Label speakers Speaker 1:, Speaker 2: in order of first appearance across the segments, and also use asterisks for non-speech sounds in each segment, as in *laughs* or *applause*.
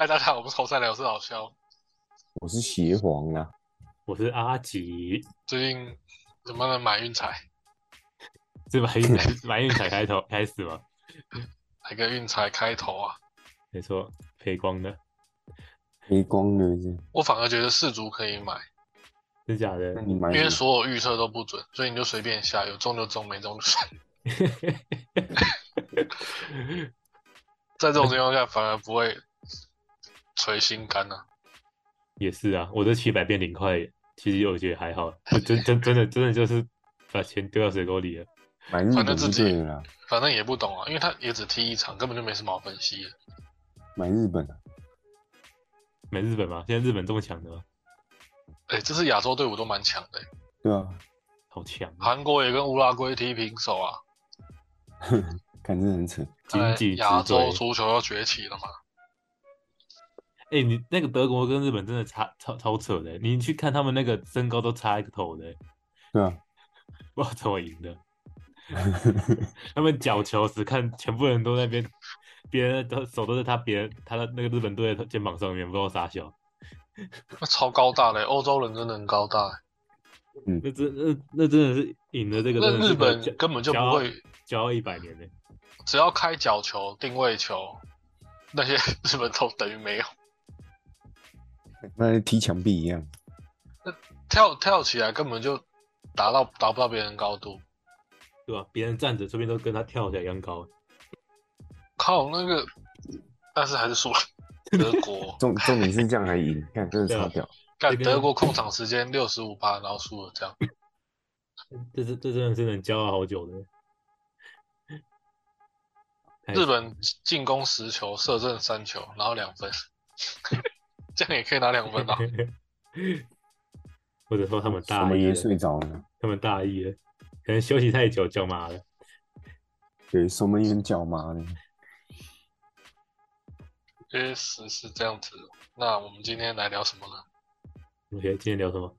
Speaker 1: 哎，大家好，我们是侯赛聊，我是老肖。
Speaker 2: 我是邪皇啊，
Speaker 3: 我是阿吉，
Speaker 1: 最近怎么能买运彩？
Speaker 3: 是买运彩买运彩开头 *laughs* 开始吗？
Speaker 1: 来个运彩开头啊！
Speaker 3: 没错，赔光的，
Speaker 2: 黑光的是，
Speaker 1: 我反而觉得四足可以买，
Speaker 3: 真假的
Speaker 2: 那？你买
Speaker 1: 因为所有预测都不准，所以你就随便下，有中就中，没中就算。*laughs* *laughs* 在这种情况下，反而不会捶心肝啊。
Speaker 3: 也是啊，我这七百变零块，其实我觉得还好，真真真的真的就是把钱丢到水沟里了。
Speaker 2: 买日本就
Speaker 1: 反正自己反正也不懂啊，因为他也只踢一场，根本就没什么好分析的。
Speaker 2: 买日本啊，
Speaker 3: 买日本吗？现在日本这么强的吗？
Speaker 1: 哎、这是亚洲队伍都蛮强的、
Speaker 2: 对啊，
Speaker 3: 好强啊！
Speaker 1: 韩国也跟乌拉圭踢平手啊，*laughs*
Speaker 2: 看这很扯，
Speaker 1: 在
Speaker 3: 经济
Speaker 1: 亚洲足球要崛起了嘛。
Speaker 3: 哎、你那个德国跟日本真的差超超扯的，你去看他们那个身高都差一个头的，
Speaker 2: 对啊，*laughs*
Speaker 3: 不知道怎么赢的。*laughs* 他们角球只看全部人都在那边，别人的手都在他别人他的那个日本队的肩膀上面，不知道傻笑。
Speaker 1: 那超高大的、欧洲人真的很高大、嗯
Speaker 3: 那真那那真的是赢了这个，
Speaker 1: 那日本根本就不会
Speaker 3: 骄傲一百年呢。
Speaker 1: 只要开角球、定位球，那些 *laughs* 日本都等于没有。
Speaker 2: 那踢墙壁一样，那
Speaker 1: 跳跳起来根本就达到达不到别人高度。
Speaker 3: 对吧？别人站着，这边都跟他跳起来一样高。
Speaker 1: 靠，那个，但是还是输了。*laughs* 德国
Speaker 2: 重重点是这样还赢，看真的
Speaker 3: 对啊
Speaker 2: 超屌，
Speaker 3: 看
Speaker 1: 德国控场时间六十五趴，然后输了这样。
Speaker 3: 这是这真的是能骄傲好久的。
Speaker 1: 日本进攻十球，射正三球，然后两分，这样也可以拿两分啊。*laughs*
Speaker 3: 或者说他们大意了，
Speaker 2: 睡着了，
Speaker 3: 他们大意了，可能休息太久脚麻了。
Speaker 2: 对，守门员脚麻了，
Speaker 1: 确实是这样子。那我们今天来聊什么呢
Speaker 3: ？？OK，今天聊什么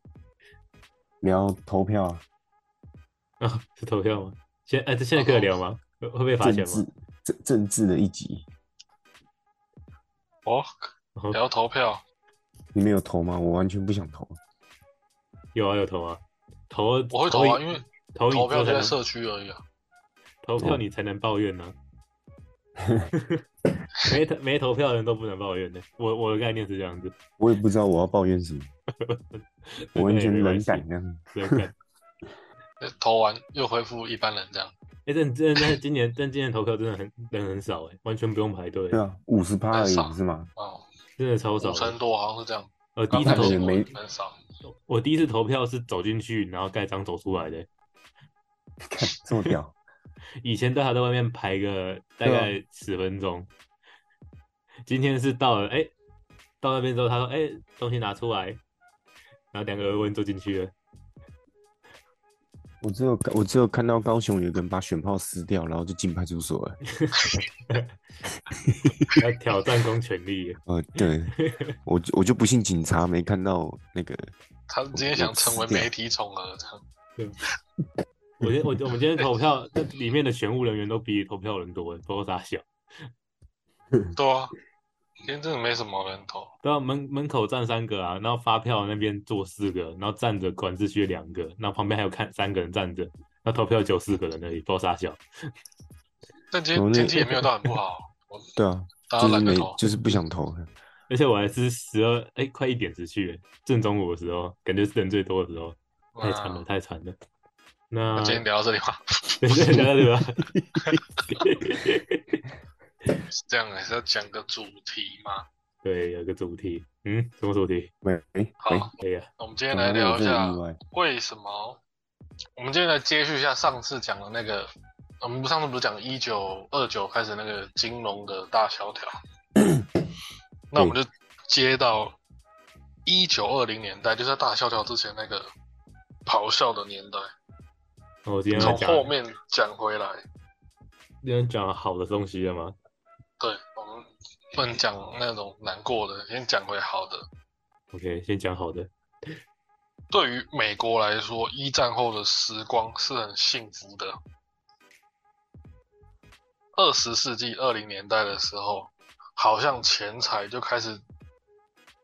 Speaker 2: 聊投票啊，
Speaker 3: 啊？是投票吗？现哎，这现在可以聊吗？会会被罚钱
Speaker 2: 政治
Speaker 3: 吗？
Speaker 2: 政政治的一集，
Speaker 1: 哦，
Speaker 3: 哦
Speaker 1: 聊投票。
Speaker 2: 你们有投吗？我完全不想投，
Speaker 3: 有啊，有投啊，投
Speaker 1: 我会投啊，因为
Speaker 3: 投
Speaker 1: 投票在社区而已啊。
Speaker 3: 投票你才能抱怨呢、*laughs* 没投没投票的人都不能抱怨的。我我的概念是这样子，
Speaker 2: 我也不知道我要抱怨什么，*laughs* 我完全冷感
Speaker 3: 感，
Speaker 2: 这样，
Speaker 3: 冷感。
Speaker 1: 投完又恢复一般人这样。
Speaker 3: 哎、但真今年但今年投票真的很人很少哎、完全不用排队
Speaker 2: 对，啊，五十趴而已是吗？
Speaker 1: 哦，
Speaker 3: 真的超少
Speaker 1: 成多好像是这样。
Speaker 3: 呃，第一次投
Speaker 2: 没
Speaker 1: 很少。
Speaker 3: 我第一次投票是走进去，然后盖章走出来的。*laughs*
Speaker 2: 看这么屌，*laughs*
Speaker 3: 以前都还在外面排个 *laughs* 大概十分钟，今天是到了，哎、到那边之后，他说，哎、东西拿出来，然后两个俄文坐进去了。
Speaker 2: 我只有我只有看到高雄有个人把选炮撕掉，然后就进派出所了。*laughs*
Speaker 3: 要挑战公权力，
Speaker 2: 呃，对，*laughs* 我就我就不信警察没看到那个，
Speaker 1: 他今天想成为媒体宠儿这样。
Speaker 3: 我今天我我们今天投票，这里面的选务人员都比投票人多，不知道咋想。*laughs*
Speaker 1: 对啊，今天真的没什么人投。
Speaker 3: 对啊，门门口站三个啊，然后发票那边坐四个，然后站着管秩序两个，然后旁边还有看三个人站着，那投票只有四个人而已，不知道啥小。*laughs*
Speaker 1: 但今天天气也没有到很不好，我
Speaker 2: 对啊，
Speaker 1: 大
Speaker 2: 就是没
Speaker 1: 家懒得投。
Speaker 2: 就是不想投。
Speaker 3: 而且我还是十二哎，快一点时去，正中午的时候，感觉是人最多的时候，太惨了，
Speaker 1: 嗯
Speaker 3: 太惨了。那
Speaker 1: 那今天聊到这里吧，*laughs* *laughs*
Speaker 3: 对对聊到这里吧，*laughs*
Speaker 1: 是这样还是要讲个主题吗？
Speaker 3: 对，有个主题，嗯，什么主题？
Speaker 2: 喂喂
Speaker 1: 好
Speaker 2: 可
Speaker 3: 以啊，
Speaker 1: 我们今天来聊一下？为什么。我们今天来接续一下上次讲的那个，我们上次不是讲一九二九开始那个金融的大萧条，*coughs* 那我们就接到一九二零年代，就是在大萧条之前那个咆哮的年代，
Speaker 3: 我今天，
Speaker 1: 从后面讲回来。
Speaker 3: 今天讲好的东西了吗？
Speaker 1: 对，我们不能讲那种难过的，先讲回好的。
Speaker 3: OK，先讲好的。
Speaker 1: 对于美国来说，一战后的时光是很幸福的。二十世纪二零年代的时候，好像钱财就开始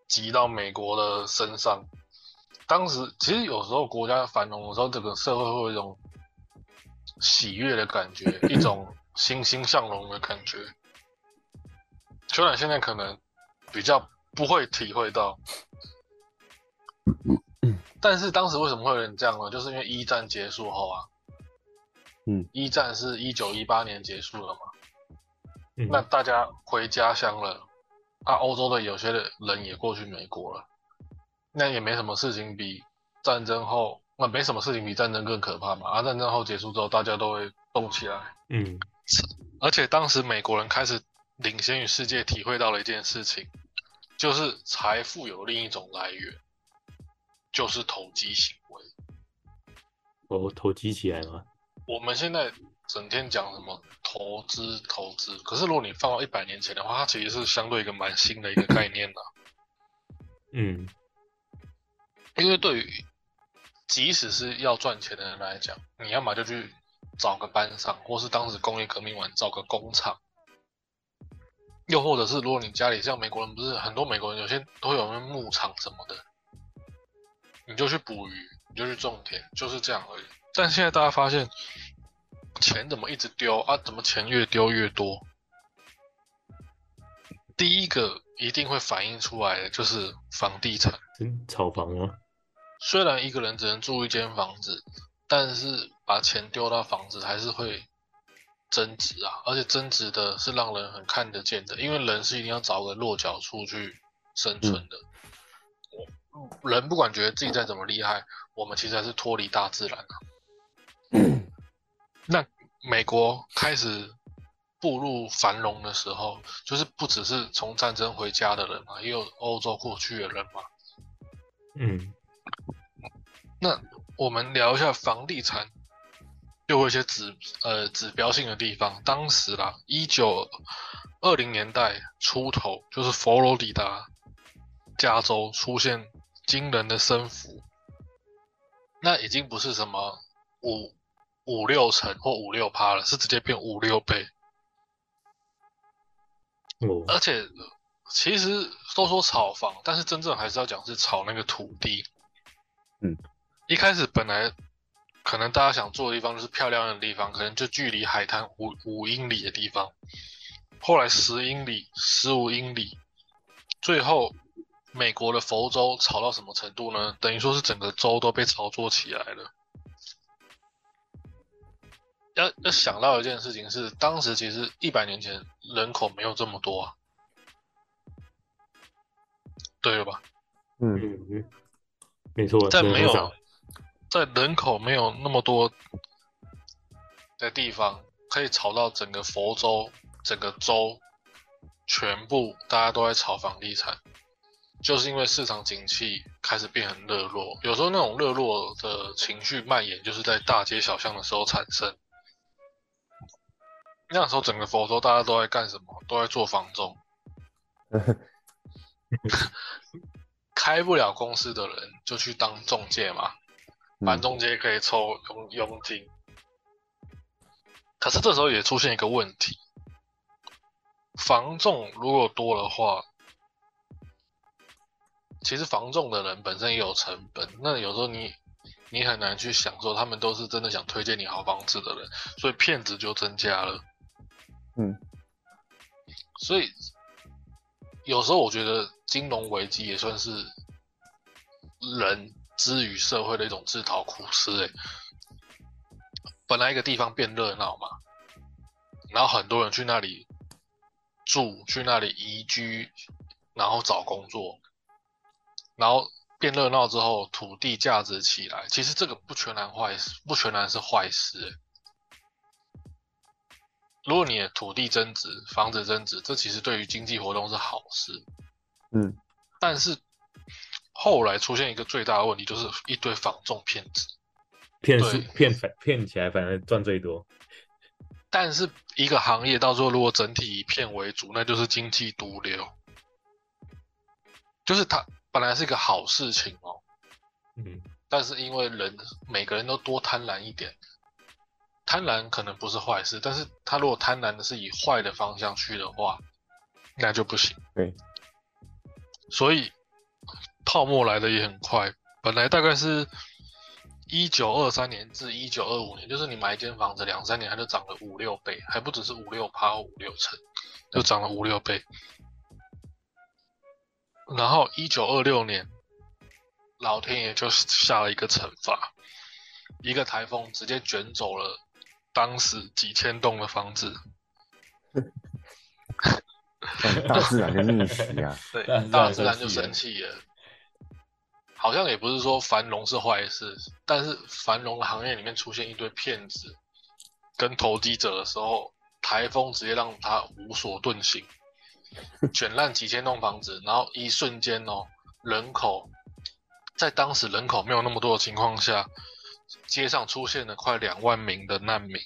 Speaker 1: 集到美国的身上。当时其实有时候国家繁荣的时候，整个社会会有一种喜悦的感觉，一种欣欣向荣的感觉。虽然现在可能比较不会体会到，但是当时为什么会有人这样呢？就是因为一战结束后啊，
Speaker 2: 嗯，
Speaker 1: 一战是一九一八年结束了嘛，
Speaker 3: 嗯。
Speaker 1: 那大家回家乡了，啊，欧洲的有些人也过去美国了，那也没什么事情比战争后，那没什么事情比战争更可怕嘛，啊，战争后结束之后，大家都会动起来，
Speaker 3: 嗯。
Speaker 1: 而且当时美国人开始领先于世界，体会到了一件事情，就是财富有另一种来源，就是投机行为。
Speaker 3: 投投机起来吗，
Speaker 1: 我们现在整天讲什么投资投资，可是如果你放到一百年前的话，它其实是相对一个蛮新的一个概念的、
Speaker 3: 嗯
Speaker 1: 因为对于即使是要赚钱的人来讲，你要么就去找个班上，或是当时工业革命完找个工厂，又或者是如果你家里像美国人，不是很多美国人有些都有那牧场什么的，你就去捕鱼，你就去种田，就是这样而已。但现在大家发现，钱怎么一直丢啊？怎么钱越丢越多？第一个一定会反映出来的就是房地产。
Speaker 3: 真炒房啊，
Speaker 1: 虽然一个人只能住一间房子，但是把钱丢到房子还是会增值啊，而且增值的是让人很看得见的，因为人是一定要找个落脚处去生存的。我人不管觉得自己再怎么厉害，我们其实还是脱离大自然啊。*clears throat* 那美国开始步入繁荣的时候，就是不只是从战争回家的人嘛，也有欧洲过去的人嘛。
Speaker 3: 嗯
Speaker 1: 那我们聊一下房地产，又有一些指呃指标性的地方。当时啦，一九二零年代出头，就是佛罗里达、加州出现惊人的升幅，那已经不是什么五五六成或五六趴了，是直接变五六倍。
Speaker 3: 哦
Speaker 1: 而且其实都说炒房，但是真正还是要讲是炒那个土地。
Speaker 2: 嗯，
Speaker 1: 一开始本来可能大家想住的地方就是漂亮的地方，可能就距离海滩五五英里的地方，后来十英里、十五英里，最后美国的佛州炒到什么程度呢？等于说是整个州都被炒作起来了。要要想到一件事情是，当时其实一百年前人口没有这么多啊，对了吧？
Speaker 2: 嗯
Speaker 3: 嗯嗯，没错，
Speaker 1: 在没有在人口没有那么多的地方，可以炒到整个佛州、整个州全部大家都在炒房地产，就是因为市场景气开始变很热络。有时候那种热络的情绪蔓延，就是在大街小巷的时候产生。那时候整个佛州大家都在干什么？都在做房仲。*laughs* 开不了公司的人就去当中介嘛，反正中介可以抽佣佣金。可是这时候也出现一个问题，房仲如果多的话，其实房仲的人本身也有成本，那有时候你你很难去享受，他们都是真的想推荐你好房子的人，所以骗子就增加了。
Speaker 2: 嗯，
Speaker 1: 所以有时候我觉得金融危机也算是人之于社会的一种自讨苦吃。哎，本来一个地方变热闹嘛，然后很多人去那里住，去那里移居，然后找工作，然后变热闹之后，土地价值起来，其实这个不全然坏事，不全然是坏事。欸如果你的土地增值、房子增值，这其实对于经济活动是好事。
Speaker 2: 嗯，
Speaker 1: 但是后来出现一个最大的问题，就是一堆房仲骗子。
Speaker 3: 骗
Speaker 1: 对
Speaker 3: 是骗反骗起来，反而赚最多。
Speaker 1: 但是一个行业到最后如果整体以骗为主，那就是经济毒瘤。就是它本来是一个好事情哦，
Speaker 3: 嗯
Speaker 1: 但是因为人每个人都多贪婪一点，贪婪可能不是坏事，但是他如果贪婪的是以坏的方向去的话，那就不行。
Speaker 2: 对，
Speaker 1: 所以泡沫来的也很快，本来大概是一九二三年至一九二五年，就是你买一间房子两三年，它就涨了五六倍，还不只是五六趴五六成，就涨了五六倍。然后一九二六年，老天爷就下了一个惩罚，一个台风直接卷走了当时几千栋的房子。*laughs*
Speaker 2: 大自然的逆袭啊！*laughs*
Speaker 1: 对
Speaker 3: 大自，然
Speaker 1: 就
Speaker 3: 生气了
Speaker 1: 生气了。好像也不是说繁荣是坏事，但是繁荣的行业里面出现一堆骗子跟投机者的时候，台风直接让他无所遁形，卷烂几千栋房子，然后一瞬间哦，人口在当时人口没有那么多的情况下，街上出现了快两万名的难民。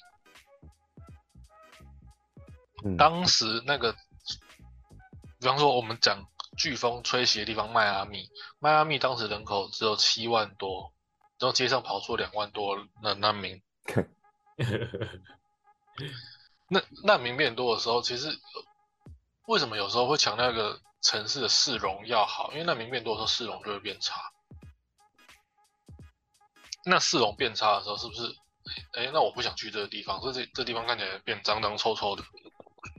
Speaker 2: 嗯，
Speaker 1: 当时那个，比方说我们讲飓风吹袭的地方迈阿密，迈阿密当时人口只有七万多，然后街上跑出两万多的难民。*laughs* 那难民变多的时候，其实呃为什么有时候会强调一个城市的市容要好？因为难民变多的时候，市容就会变差。那市容变差的时候，是不是？哎，那我不想去这个地方，所以这这地方看起来变脏脏臭臭的，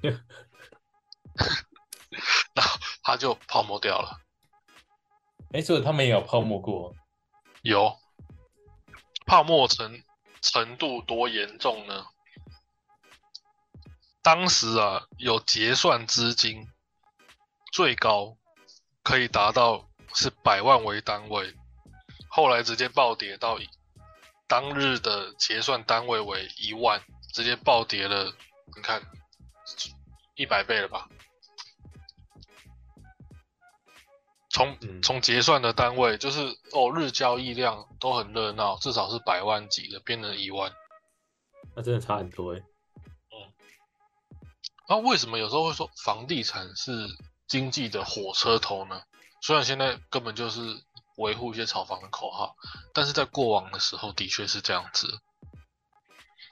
Speaker 1: *laughs* 然后它就泡沫掉了。
Speaker 3: 哎，所以他们也有泡沫过，
Speaker 1: 有泡沫程程度多严重呢？当时啊，有结算资金，最高可以达到是百万为单位，后来直接暴跌到以当日的结算单位为一万，直接暴跌了，你看一百倍了吧？从
Speaker 3: 嗯
Speaker 1: 从结算的单位就是哦，日交易量都很热闹，至少是百万级的，变成一万。
Speaker 3: 那真的差很多哎。
Speaker 1: 嗯那、为什么有时候会说房地产是经济的火车头呢？虽然现在根本就是维护一些炒房的口号，但是在过往的时候的确是这样子。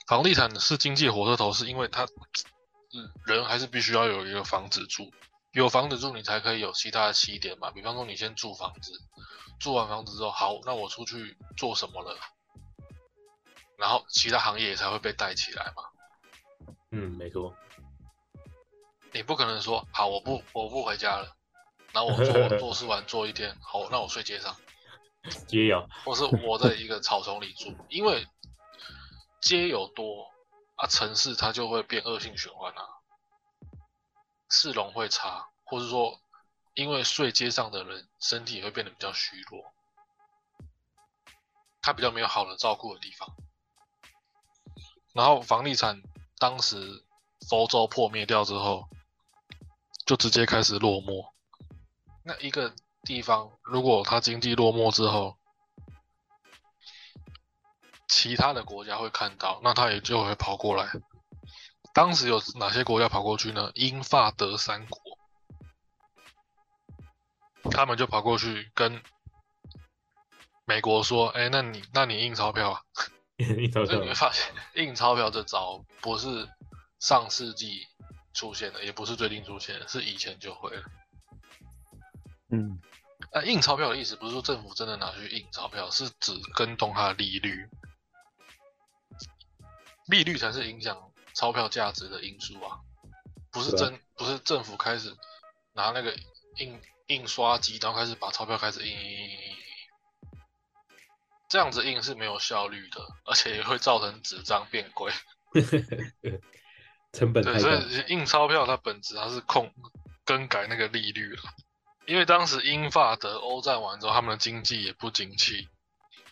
Speaker 1: 房地产是经济火车头，是因为它，嗯，人还是必须要有一个房子住，有房子住你才可以有其他的起点嘛。比方说你先住房子，住完房子之后，好，那我出去做什么了？然后其他行业也才会被带起来嘛。
Speaker 3: 嗯，没错。
Speaker 1: 你不可能说好，我不我不回家了，然后我做我 *laughs* 做事完做一天，好，那我睡街上，
Speaker 3: 也有，
Speaker 1: 或是我在一个草丛里住，因为街有多啊，城市它就会变恶性循环啊，市容会差，或是说因为睡街上的人身体也会变得比较虚弱，他比较没有好的照顾的地方，然后房地产当时佛州破灭掉之后，就直接开始落寞。那一个地方如果它经济落寞之后，其他的国家会看到，那它也就会跑过来。当时有哪些国家跑过去呢？英法德三国，他们就跑过去跟美国说：“哎，那你那你印钞票啊？”
Speaker 3: 一头头
Speaker 1: 所以你会发现，印钞票这招不是上世纪出现的，也不是最近出现的，是以前就会了。
Speaker 2: 嗯，
Speaker 1: 那印钞票的意思不是说政府真的拿去印钞票，是指跟动它的利率，利率才是影响钞票价值的因素啊，不是政不是政府开始拿那个印印刷机，然后开始把钞票开始印印印印，这样子印是没有效率的，而且也会造成纸张变贵。*laughs*
Speaker 3: 成本对。
Speaker 1: 所以印钞票它本质它是控更改那个利率了。因为当时英法德欧战完之后，他们的经济也不景气，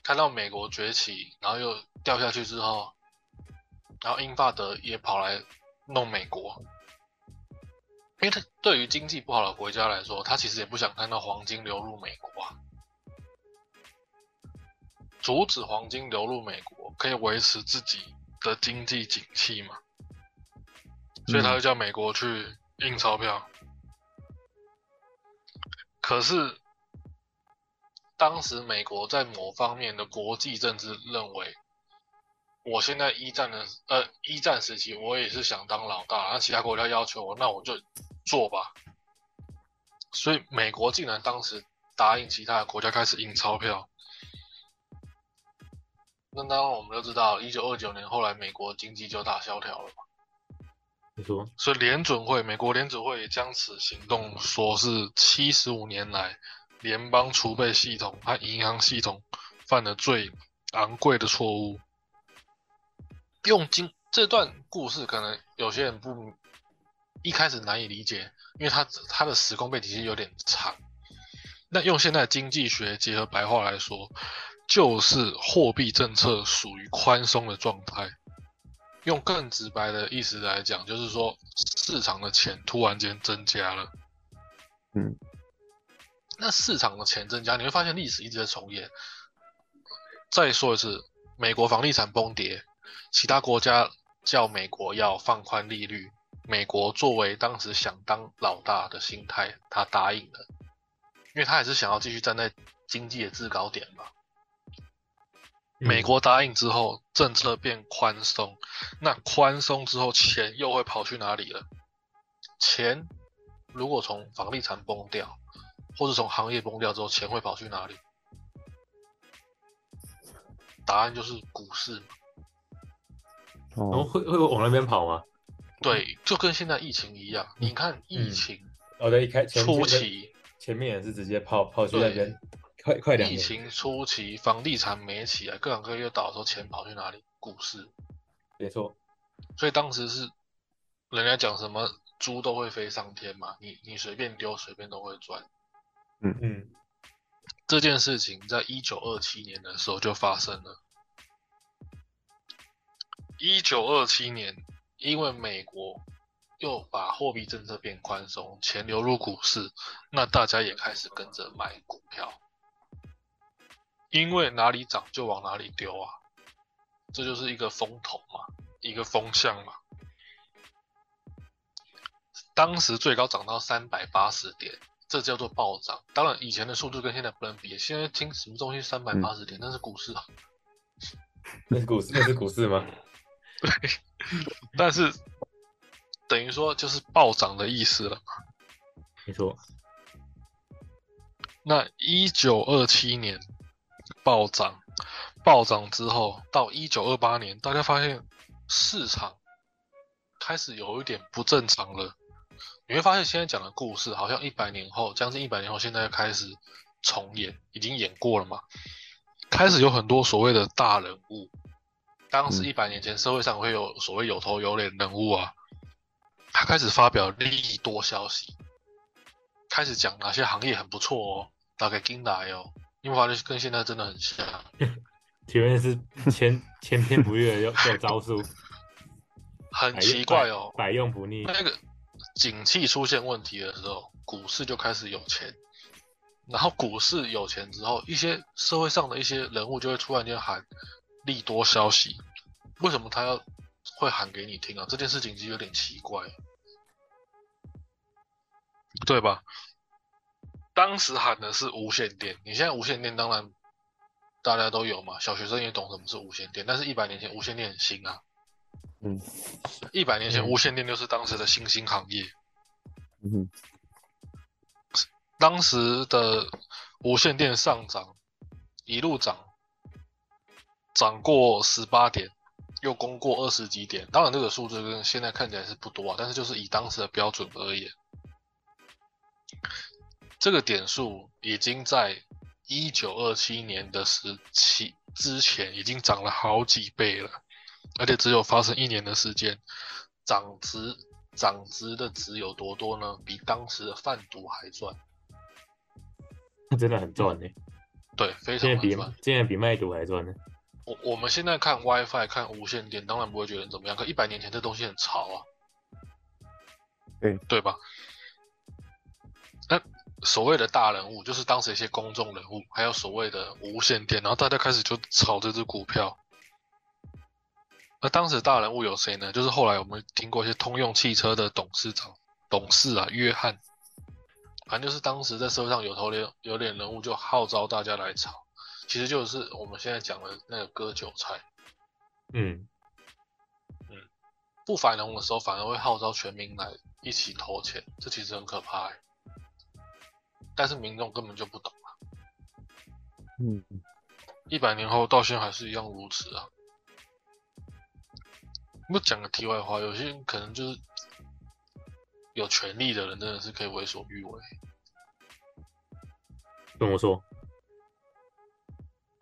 Speaker 1: 看到美国崛起，然后又掉下去之后，然后英法德也跑来弄美国，因为他对于经济不好的国家来说，他其实也不想看到黄金流入美国啊。阻止黄金流入美国，可以维持自己的经济景气嘛？所以他就叫美国去印钞票。可是，当时美国在某方面的国际政治认为，我现在一战的呃一战时期，我也是想当老大，那其他国家要求我，那我就做吧。所以美国竟然当时答应其他的国家开始印钞票。那当然我们都知道，一九二九年后来美国经济就大萧条了嘛。
Speaker 3: 你说，
Speaker 1: 所以联准会，美国联准会也将此行动说是七十五年来联邦储备系统和银行系统犯的最昂贵的错误。用经这段故事，可能有些人不一开始难以理解，因为它它的时空背景其实有点长。那用现在经济学结合白话来说，就是货币政策属于宽松的状态。用更直白的意思来讲，就是说市场的钱突然间增加了。
Speaker 2: 嗯，
Speaker 1: 那市场的钱增加，你会发现历史一直在重演。再说一次，美国房地产崩跌，其他国家叫美国要放宽利率，美国作为当时想当老大的心态，他答应了，因为他也是想要继续站在经济的制高点嘛。美国答应之后，政策变宽松，那宽松之后，钱又会跑去哪里了？钱如果从房地产崩掉，或者从行业崩掉之后，钱会跑去哪里？答案就是股市嘛。
Speaker 3: 然后
Speaker 2: 哦，
Speaker 3: 会会往那边跑吗？
Speaker 1: 对，就跟现在疫情一样，你看疫
Speaker 3: 嗯
Speaker 1: 情
Speaker 3: 哦，对，一开
Speaker 1: 初期，
Speaker 3: 前面也是直接跑跑去那边，快快两年，
Speaker 1: 疫情初期房地产没起来，各行各业倒的时候，钱跑去哪里？股市。
Speaker 3: 没错，
Speaker 1: 所以当时是人家讲什么猪都会飞上天嘛，你你随便丢随便都会赚。
Speaker 3: 嗯嗯，
Speaker 1: 这件事情在一九二七年的时候就发生了。一九二七年，因为美国又把货币政策变宽松，钱流入股市，那大家也开始跟着买股票，因为哪里涨就往哪里丢啊，这就是一个风头嘛，一个风向嘛。当时最高涨到三百八十点，这叫做暴涨。当然，以前的速度跟现在不能比。现在听什么东西三百八十点，那是股市啊。*laughs*
Speaker 3: 那是股市，那是股市吗？*laughs*
Speaker 1: 但是等于说就是暴涨的意思了嘛。
Speaker 3: 没错，
Speaker 1: 那一九二七年暴涨，暴涨之后到一九二八年，大家发现市场开始有一点不正常了。你会发现现在讲的故事好像一百年后，将近一百年后，现在开始重演，已经演过了嘛。开始有很多所谓的大人物，当时
Speaker 2: 嗯
Speaker 1: 一百年前社会上会有所谓有头有脸人物啊，他开始发表利多消息，开始讲哪些行业很不错哦，大概进来哦，你会发现跟现在真的很像。*laughs*
Speaker 3: 前面是千千篇不越又又招数，*laughs*
Speaker 1: 很奇怪哦，
Speaker 3: 百百用不腻。
Speaker 1: 那个景气出现问题的时候，股市就开始有钱，然后股市有钱之后，一些社会上的一些人物就会突然间喊利多消息。为什么他要会喊给你听啊？这件事情其实有点奇怪，对吧？当时喊的是无线电，你现在无线电当然大家都有嘛，小学生也懂什么是无线电，但是一百年前无线电很新啊。
Speaker 2: 嗯
Speaker 1: 一百年前，
Speaker 3: 嗯
Speaker 1: 无线电就是当时的新兴行业。
Speaker 2: 嗯哼，
Speaker 1: 当时的无线电上涨，一路涨，涨过十八点，又攻过二十几点。当然，这个数字跟现在看起来是不多啊，但是就是以当时的标准而言，这个点数已经在一九二七年的时期之前已经涨了好几倍了，而且只有发生一年的时间，涨值涨值的值有多多呢？比当时的贩毒还赚，那
Speaker 3: 真的很赚呢，
Speaker 1: 对，非
Speaker 3: 现在比。现在比卖毒还赚呢。
Speaker 1: 我我们现在看 WiFi 看无线电，当然不会觉得怎么样，可一百年前这东西很潮啊，
Speaker 2: 对
Speaker 1: 对吧？那所谓的大人物，就是当时一些公众人物，还有所谓的无线电，然后大家开始就炒这只股票。那当时大人物有谁呢？就是后来我们听过一些通用汽车的董事长、董事啊，约翰，反正就是当时在社会上有头脸有脸人物，就号召大家来炒。其实就是我们现在讲的那个割韭菜，
Speaker 3: 嗯嗯，
Speaker 1: 不繁荣的时候反而会号召全民来一起投钱，这其实很可怕、欸。但是民众根本就不懂啊。
Speaker 2: 嗯，
Speaker 1: 一百年后到现在还是一样如此啊。不讲个题外话，有些人可能就是有权利的人，真的是可以为所欲为。
Speaker 3: 跟我说，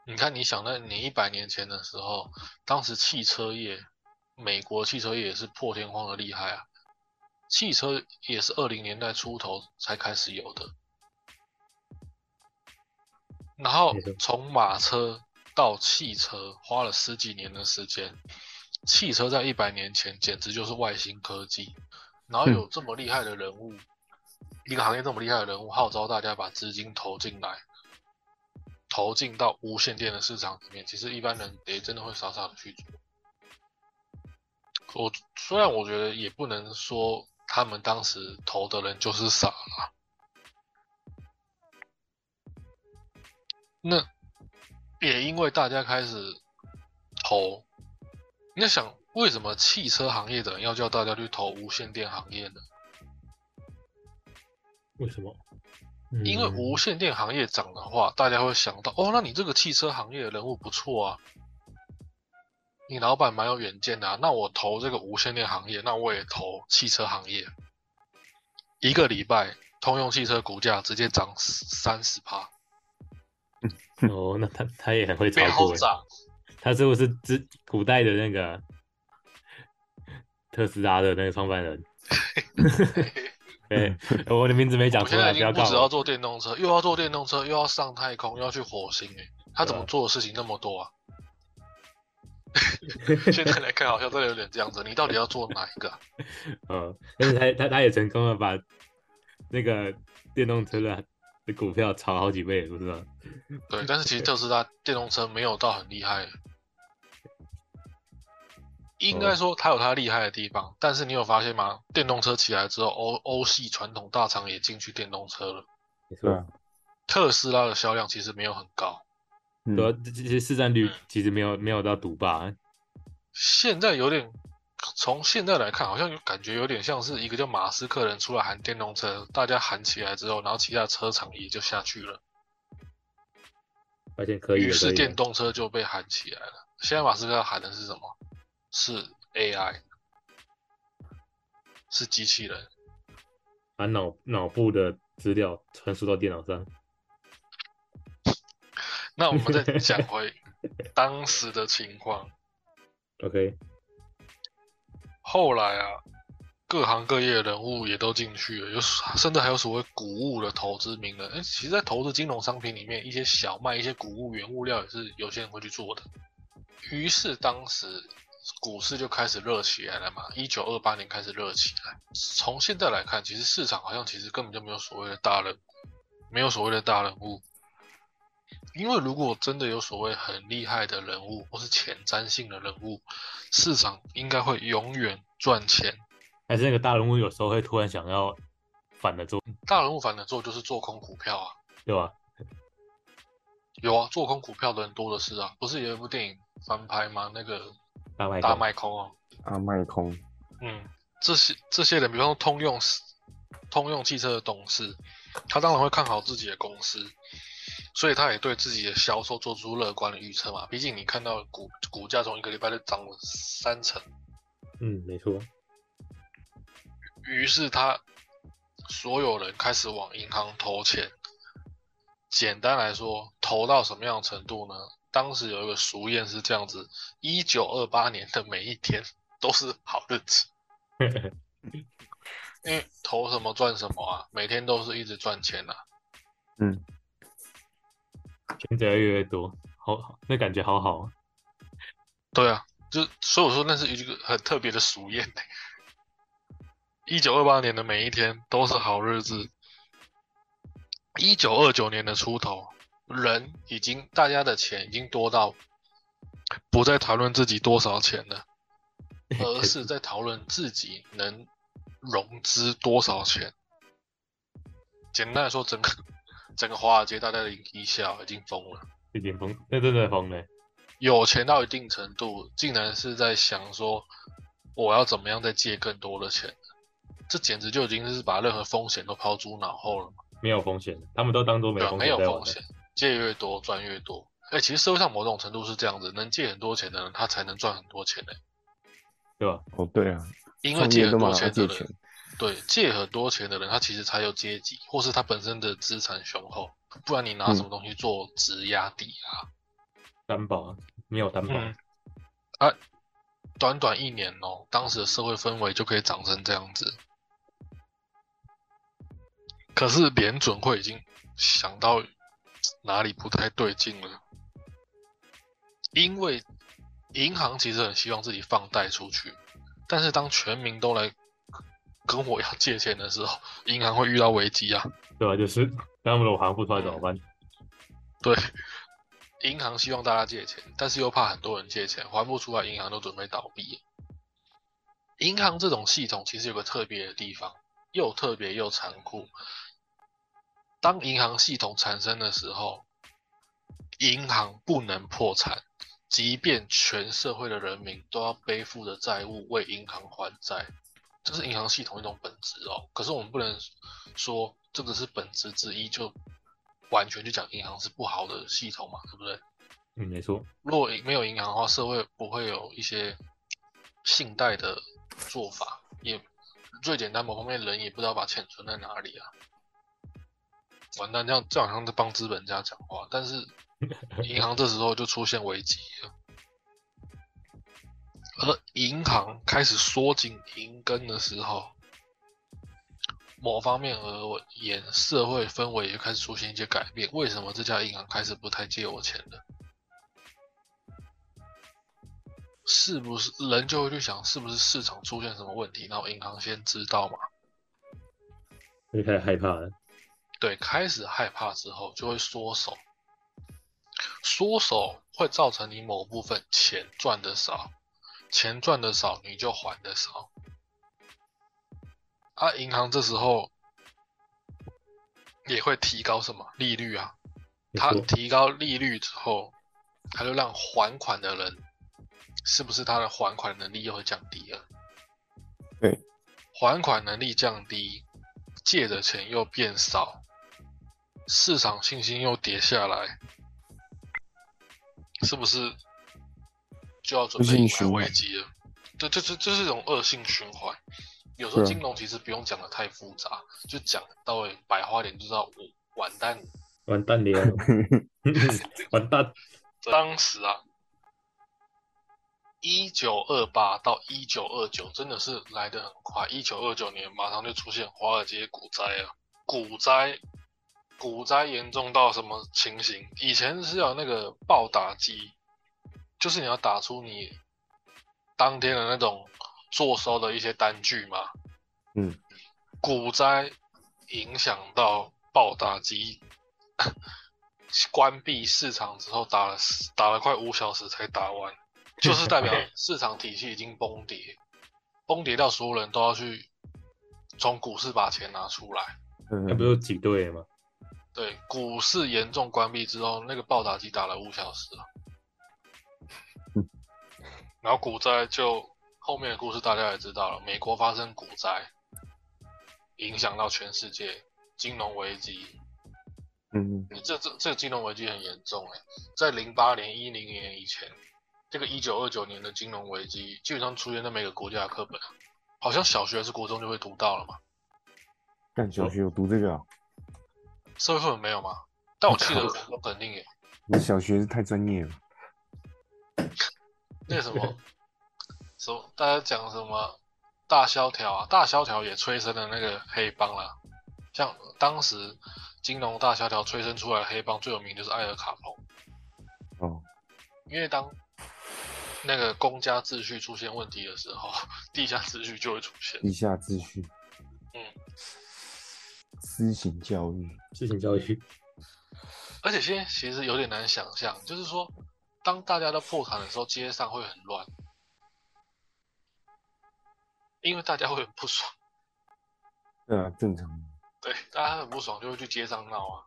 Speaker 1: 你看，你想在你一百年前的时候，当时汽车业，美国汽车业也是破天荒的厉害啊。汽车也是二零年代出头才开始有的，然后从马车到汽车花了十几年的时间，汽车在一百年前简直就是外星科技，然后有这么厉害的人物，一个行业这么厉害的人物，号召大家把资金投进来，投进到无线电的市场里面，其实一般人也真的会傻傻的去做。我虽然我觉得也不能说他们当时投的人就是傻了，那也因为大家开始投，你要想为什么汽车行业的人要叫大家去投无线电行业呢？
Speaker 3: 为什么？
Speaker 1: 因为
Speaker 3: 嗯
Speaker 1: 无线电行业涨的话，大家会想到哦，那你这个汽车行业的人物不错啊，你老板蛮有远见的啊。那我投这个无线电行业，那我也投汽车行业。一个礼拜，通用汽车股价直接涨三十趴，
Speaker 3: 哦，那他他也很会炒股。他是不是之古代的那个特斯拉的那个创办人？*laughs* *laughs* 对，我的名字没讲出来，不要告
Speaker 1: 已经不只要
Speaker 3: 我。
Speaker 1: 做电动车，又要坐电动车，又要上太空，又要去火星、欸，他怎么做的事情那么多啊？*laughs* 现在来看，好像真的有点这样子。你到底要做哪一个啊、*laughs*
Speaker 3: 呃，但是他他他也成功的把那个电动车的的股票炒好几倍，不是吗？
Speaker 1: 对，但是其实特斯拉电动车没有到很厉害，应该说它有它厉害的地方，但是你有发现吗？电动车起来之后，欧欧系传统大厂也进去电动车了，
Speaker 3: 没错
Speaker 2: 对啊，，
Speaker 1: 特斯拉的销量其实没有很高，
Speaker 2: 嗯
Speaker 3: 对啊，这这些市占率
Speaker 1: 嗯
Speaker 3: 其实没有没有到独霸，
Speaker 1: 现在有点。从现在来看，好像有感觉有点像是一个叫马斯克的人出来喊电动车，大家喊起来之后，然后其他车厂也就下去了，
Speaker 3: 而且可以
Speaker 1: 于。是电动车就被喊起来了。现在马斯克喊的是什么？是 AI，是机器人。
Speaker 3: 把脑脑部的资料传输到电脑上。
Speaker 1: 那我们再 *laughs* 讲回当时的情况。
Speaker 3: OK，
Speaker 1: 后来啊，各行各业的人物也都进去了，有甚至还有所谓谷物的投资名人。哎，其实，在投资金融商品里面，一些小麦、一些谷物原物料也是有些人会去做的。于是当时股市就开始热起来了嘛，一九二八年开始热起来。从现在来看，其实市场好像其实根本就没有所谓的大人，没有所谓的大人物。因为如果真的有所谓很厉害的人物，或是前瞻性的人物，市场应该会永远赚钱。
Speaker 3: 但是那个大人物有时候会突然想要反着做，
Speaker 1: 大人物反着做就是做空股票啊，
Speaker 3: 对吧？
Speaker 1: 有啊，做空股票的人多的是啊，不是有一部电影翻拍吗？那个大
Speaker 3: 大麦克
Speaker 1: 卖空哦，
Speaker 2: 大卖空，
Speaker 1: 嗯，这些这些人，比方说通用通用汽车的董事，他当然会看好自己的公司，所以他也对自己的销售做出乐观的预测嘛。毕竟你看到股股价从一个礼拜就涨了三成，
Speaker 3: 嗯，没错。
Speaker 1: 于是他所有人开始往银行投钱。简单来说，投到什么样的程度呢？当时有一个俗谚是这样子：一九二八年的每一天都是好日子。*laughs* 因为投什么赚什么啊，每天都是一直赚钱啊。
Speaker 2: 嗯，
Speaker 3: 钱越来越多，好好，那感觉好好啊。
Speaker 1: 对啊，就所以我说那是一个很特别的俗谚呢。一九二八年的每一天都是好日子。一九二九年的出头，人已经大家的钱已经多到不再谈论自己多少钱了，而是在讨论自己能融资多少钱。*laughs* 简单来说，整个 *laughs* 整个华尔街大家的一笑已经疯了。
Speaker 3: 已经疯，对对对疯了。
Speaker 1: 有钱到一定程度，竟然是在想说我要怎么样再借更多的钱，这简直就已经是把任何风险都抛诸脑后了嘛。
Speaker 3: 没有风险，他们都当做没风
Speaker 1: 没
Speaker 3: 险在玩的。
Speaker 1: 有风险，借越多赚越多。哎、其实社会上某种程度是这样子，能借很多钱的人，他才能赚很多钱呢、
Speaker 3: 对吧？
Speaker 2: 哦，对啊，
Speaker 1: 因为借很多钱的人
Speaker 2: 借，，
Speaker 1: 对，借很多钱的人，他其实才有阶级，或是他本身的资产雄厚，不然你拿
Speaker 2: 嗯
Speaker 1: 什么东西做质押抵押？
Speaker 3: 担保啊，没有担保，
Speaker 1: 嗯，啊，短短一年哦，当时的社会氛围就可以长成这样子。可是联准会已经想到哪里不太对劲了，因为银行其实很希望自己放贷出去，但是当全民都来跟我要借钱的时候，*laughs* 银行会遇到危机啊。
Speaker 3: 对吧？就是他们如果还不出来怎么办？
Speaker 1: 对，银行希望大家借钱，但是又怕很多人借钱还不出来，银行都准备倒闭。银行这种系统其实有个特别的地方，又特别又残酷。当银行系统产生的时候，银行不能破产，即便全社会的人民都要背负着债务为银行还债，这是银行系统一种本质哦。可是我们不能说这个是本质之一，就完全就讲银行是不好的系统嘛，对不对？
Speaker 3: 嗯，没错，
Speaker 1: 如果没有银行的话，社会不会有一些信贷的做法，也最简单，某方面人也不知道把钱存在哪里啊。完蛋，这样这样好像在帮资本家讲话，但是 *laughs* 银行这时候就出现危机了，而银行开始缩紧银根的时候，某方面而言，社会氛围也开始出现一些改变。为什么这家银行开始不太借我钱了？是不是人就会去想，是不是市场出现什么问题，然后银行先知道嘛？
Speaker 3: 就开始害怕了。
Speaker 1: 对，开始害怕之后就会缩手，缩手会造成你某部分钱赚的少，钱赚的少你就还的少。啊，银行这时候也会提高什么利率啊？它，提高利率之后，它就让还款的人，是不是他的还款能力又会降低了？
Speaker 2: 对，
Speaker 1: 还款能力降低，借的钱又变少，市场信心又跌下来，是不是就要准备迎来危机了？这这这这是一种恶性循环。有时候金融其实不用讲的太复杂，就讲到位白话点就知道我完蛋了。
Speaker 3: 完蛋了，*laughs* 完蛋，
Speaker 1: 当时啊，一九二八到一九二九真的是来得很快，一九二九年马上就出现华尔街股灾啊，股灾，股灾严重到什么情形？以前是有那个暴打机，就是你要打出你当天的那种做收的一些单据嘛，
Speaker 2: 嗯，
Speaker 1: 股灾影响到暴打机 *laughs* 关闭市场之后打了打了快五小时才打完，就是代表 *laughs* 市场体系已经崩跌，崩跌到所有人都要去从股市把钱拿出来。
Speaker 2: 嗯
Speaker 3: 那不就挤兑了吗？
Speaker 1: 对，股市严重关闭之后，那个暴打机打了五小时啊
Speaker 2: 嗯 *laughs*
Speaker 1: 然后股灾就后面的故事大家也知道了，美国发生股灾，影响到全世界金融危机，
Speaker 2: 嗯，
Speaker 1: 你这这这个金融危机很严重哎，在零八年、一零年以前，这个一九二九年的金融危机基本上出现在每个国家的课本啊，好像小学还是国中就会读到了嘛，
Speaker 2: 但小学有读这个啊？
Speaker 1: 社会课本没有吗？但我记得
Speaker 2: 我
Speaker 1: 肯定有，
Speaker 2: 你小学是太专业了。*laughs*
Speaker 1: 那什么，什么大家讲什么大萧条啊，大萧条也催生了那个黑帮啦，像当时金融大萧条催生出来的黑帮最有名就是艾尔卡彭。
Speaker 2: 哦，
Speaker 1: 因为当那个公家秩序出现问题的时候，*laughs* 地下秩序就会出现。
Speaker 2: 地下秩序，
Speaker 1: 嗯，
Speaker 2: 私刑教育，
Speaker 3: 私刑教育，
Speaker 1: 而且现在其实有点难想象，就是说，当大家都破产的时候，街上会很乱，因为大家会很不爽。*laughs*
Speaker 2: 对啊，正常。
Speaker 1: 对，大家很不爽就会去街上闹啊。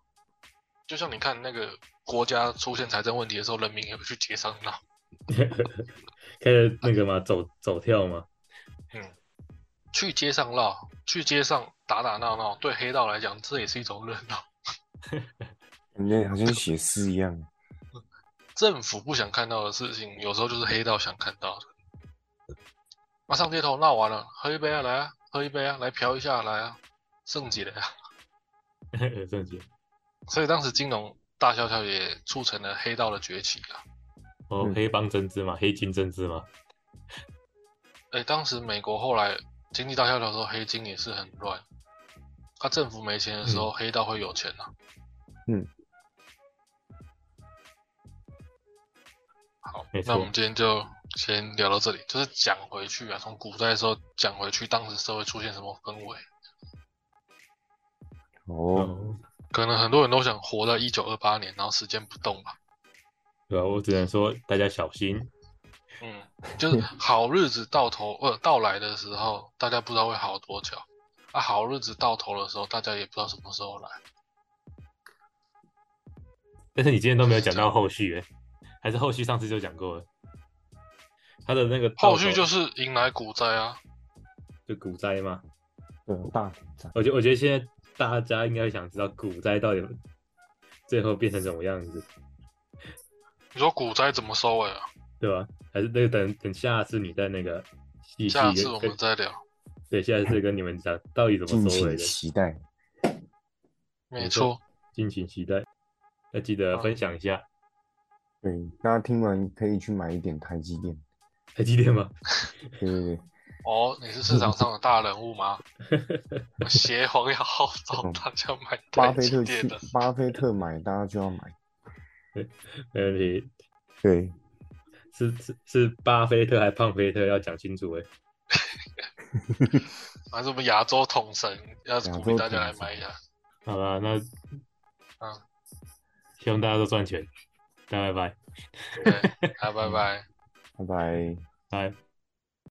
Speaker 1: 就像你看那个国家出现财政问题的时候，人民也会去街上闹。*laughs*
Speaker 3: 开始那个嘛，走走跳嘛，
Speaker 1: 嗯，去街上闹，去街上打打闹闹，对黑道来讲，这也是一种热闹。
Speaker 2: 感觉好像写诗一样。
Speaker 1: 政府不想看到的事情，有时候就是黑道想看到的。啊，上街头闹完了，喝一杯啊，来啊，喝一杯啊，来嫖一下，来啊，圣洁的呀。*laughs*
Speaker 3: 正经。
Speaker 1: 所以当时金融大萧条也促成了黑道的崛起啊。
Speaker 3: 哦，
Speaker 2: 嗯
Speaker 3: 黑帮政治嘛，黑金政治嘛。*laughs*
Speaker 1: 哎，当时美国后来经济大萧条的时候，黑金也是很乱。他、政府没钱的时候，黑道会有钱啊。
Speaker 2: 嗯。
Speaker 1: 好那我们今天就先聊到这里，就是讲回去啊，从古代的时候讲回去，当时社会出现什么氛围？
Speaker 2: 哦，
Speaker 3: 哦，
Speaker 1: 可能很多人都想活在一九二八年，然后时间不动吧。
Speaker 3: 对啊？我只能说大家小心。
Speaker 1: 嗯，*laughs* 就是好日子到头呃到来的时候，大家不知道会好多久；啊，好日子到头的时候，大家也不知道什么时候来。
Speaker 3: 但是你今天都没有讲到后续，哎，*laughs* 还是后续上次就讲过了。他的那个
Speaker 1: 后续就是是迎来股灾啊。
Speaker 3: 就股灾嘛。
Speaker 2: 对，大股战。
Speaker 3: 我觉我觉得现在大家应该想知道股灾到底最后变成什么样子，
Speaker 1: 你说股灾怎么收尾啊？
Speaker 3: 对吧？还是那个等等下次你在那个细细
Speaker 1: 下次我
Speaker 3: 跟
Speaker 1: 们再聊。
Speaker 3: 对下次跟你们讲到底怎么收尾的，
Speaker 2: 期待。
Speaker 1: 没错，
Speaker 3: 敬请期待。要记得分享一下
Speaker 2: 对，大家听完可以去买一点台积电。
Speaker 3: 台积电吗？
Speaker 2: 对对对，*laughs*
Speaker 1: 哦，你是市场上的大人物吗？邪皇要号召
Speaker 2: 嗯
Speaker 1: 大家买
Speaker 2: 巴
Speaker 1: 台
Speaker 2: 菲特去
Speaker 1: 积电的，，
Speaker 2: 巴菲特买，大家就要买。*laughs*
Speaker 3: 没问题。
Speaker 2: 对，
Speaker 3: 是是是巴菲特还胖菲特要讲清楚哎。
Speaker 1: 还是我们亚洲统神，要鼓励大家来买一下。
Speaker 3: 好啦，那
Speaker 1: 嗯，
Speaker 3: 希望大家都赚钱，大家拜拜，
Speaker 1: 对，好，拜拜。
Speaker 2: 拜拜。
Speaker 3: 拜。